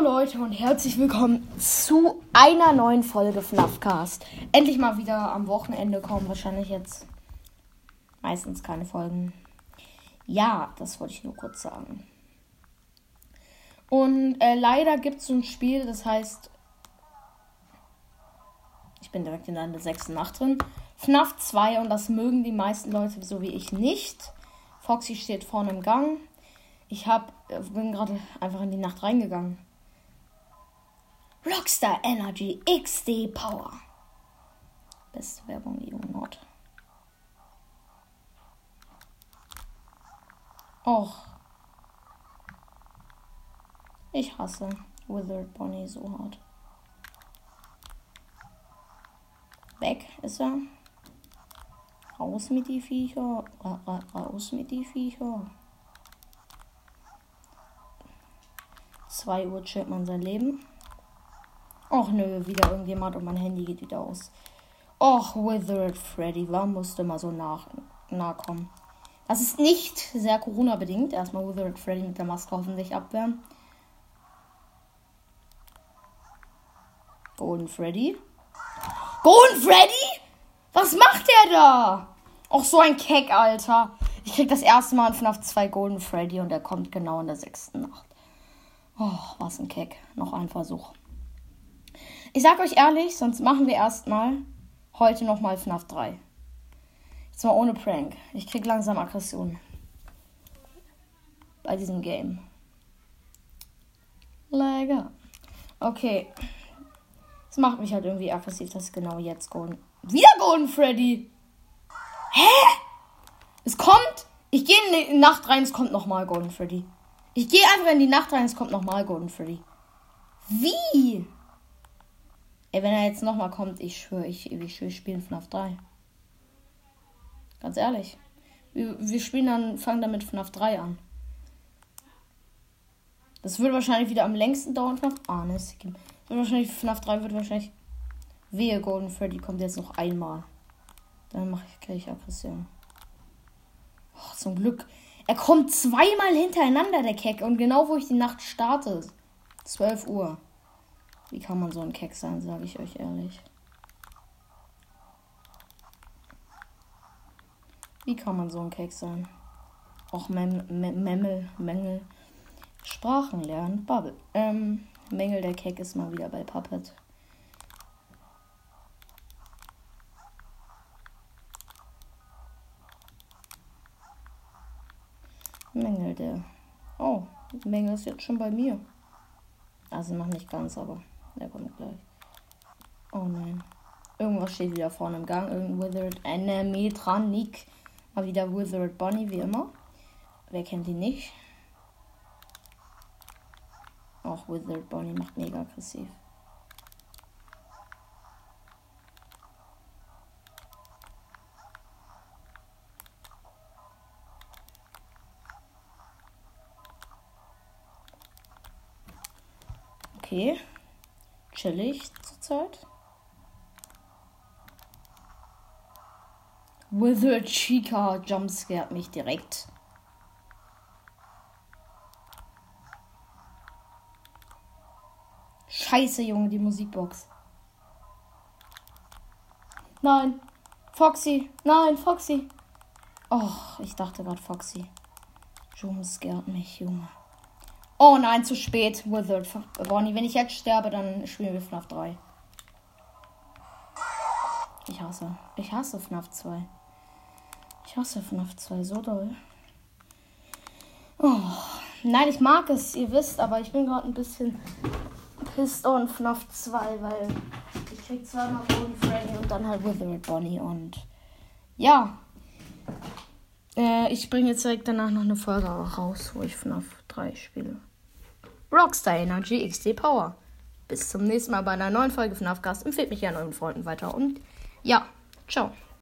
Leute und herzlich willkommen zu einer neuen Folge FNAFcast. Endlich mal wieder am Wochenende kommen wahrscheinlich jetzt meistens keine Folgen. Ja, das wollte ich nur kurz sagen. Und äh, leider gibt es so ein Spiel, das heißt, ich bin direkt in der sechsten Nacht drin. FNAF 2 und das mögen die meisten Leute so wie ich nicht. Foxy steht vorne im Gang. Ich hab, äh, bin gerade einfach in die Nacht reingegangen. Rockstar Energy XD Power. Beste Werbung, die Nord. Och. Ich hasse Withered Bonnie so hart. Weg ist er. Raus mit die Viecher. Ra ra raus mit die Viecher. 2 Uhr chillt man sein Leben. Och nö, wieder irgendjemand und mein Handy geht wieder aus. Och, Withered Freddy, warum musste mal so nach, nah kommen? Das ist nicht sehr Corona-bedingt. Erstmal Withered Freddy mit der Maske hoffentlich abwehren. Golden Freddy. Golden Freddy? Was macht der da? Auch so ein Keck, Alter. Ich krieg das erste Mal von auf zwei Golden Freddy und er kommt genau in der sechsten Nacht. Oh, was ein Keck. Noch ein Versuch. Ich sag euch ehrlich, sonst machen wir erstmal heute nochmal FNAF 3. Jetzt mal ohne Prank. Ich krieg langsam Aggression. Bei diesem Game. Lecker. Okay. Das macht mich halt irgendwie aggressiv, dass genau jetzt Golden. Wieder Golden Freddy! Hä? Es kommt. Ich gehe in die Nacht rein, es kommt nochmal Golden Freddy. Ich gehe einfach in die Nacht rein, es kommt nochmal Golden Freddy. Wie? Ey, wenn er jetzt nochmal kommt, ich schwöre, ich, ich, wir spielen FNAF 3. Ganz ehrlich. Wir, wir spielen dann, fangen damit FNAF 3 an. Das würde wahrscheinlich wieder am längsten dauern. FNAF. Ah, ne, wird wahrscheinlich FNAF 3 wird wahrscheinlich. Wehe, Golden Freddy kommt jetzt noch einmal. Dann mache ich, kriege ich Aggression. Oh, zum Glück. Er kommt zweimal hintereinander, der Keck. Und genau wo ich die Nacht starte. 12 Uhr. Wie kann man so ein Keck sein, sage ich euch ehrlich. Wie kann man so ein Keck sein? Mem Memmel, Mängel. Sprachen lernen, Bubble. Ähm, Mängel der Keck ist mal wieder bei Puppet. Mängel der. Oh, Mängel ist jetzt schon bei mir. Also noch nicht ganz, aber der kommt gleich. Oh nein. Irgendwas steht wieder vorne im Gang. Irgendein Withered Animatronic. Mal wieder Withered Bonnie, wie immer. Wer kennt ihn nicht? Auch Withered Bonnie macht mega aggressiv. Okay. Chillig zurzeit. Wizard Chica jumpscared mich direkt. Scheiße, Junge, die Musikbox. Nein. Foxy. Nein, Foxy. Och, ich dachte gerade Foxy. Jumpscared mich, Junge. Oh nein, zu spät. Withered. Bonnie, wenn ich jetzt sterbe, dann spielen wir FNAF 3. Ich hasse. Ich hasse FNAF 2. Ich hasse FNAF 2 so doll. Oh. Nein, ich mag es, ihr wisst, aber ich bin gerade ein bisschen pissed on FNAF 2, weil ich krieg zweimal Golden Freddy und dann halt Withered Bonnie und ja. Äh, ich bringe jetzt direkt danach noch eine Folge raus, wo ich FNAF 3 spiele. Rockstar Energy XD Power. Bis zum nächsten Mal bei einer neuen Folge von Afgast. Empfehlt mich gerne euren Freunden weiter und ja, ciao.